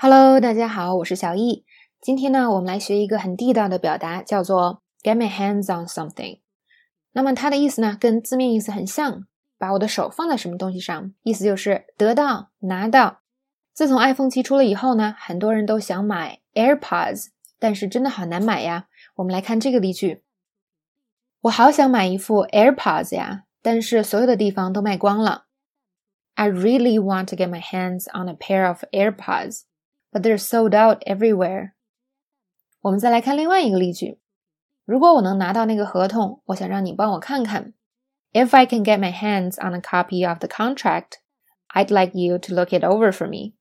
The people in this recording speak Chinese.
Hello，大家好，我是小易。今天呢，我们来学一个很地道的表达，叫做 "get my hands on something"。那么它的意思呢，跟字面意思很像，把我的手放在什么东西上，意思就是得到、拿到。自从 iPhone 七出了以后呢，很多人都想买 AirPods，但是真的好难买呀。我们来看这个例句：我好想买一副 AirPods 呀，但是所有的地方都卖光了。I really want to get my hands on a pair of AirPods。But they're sold out everywhere。我们再来看另外一个例句：如果我能拿到那个合同，我想让你帮我看看。If I can get my hands on a copy of the contract, I'd like you to look it over for me。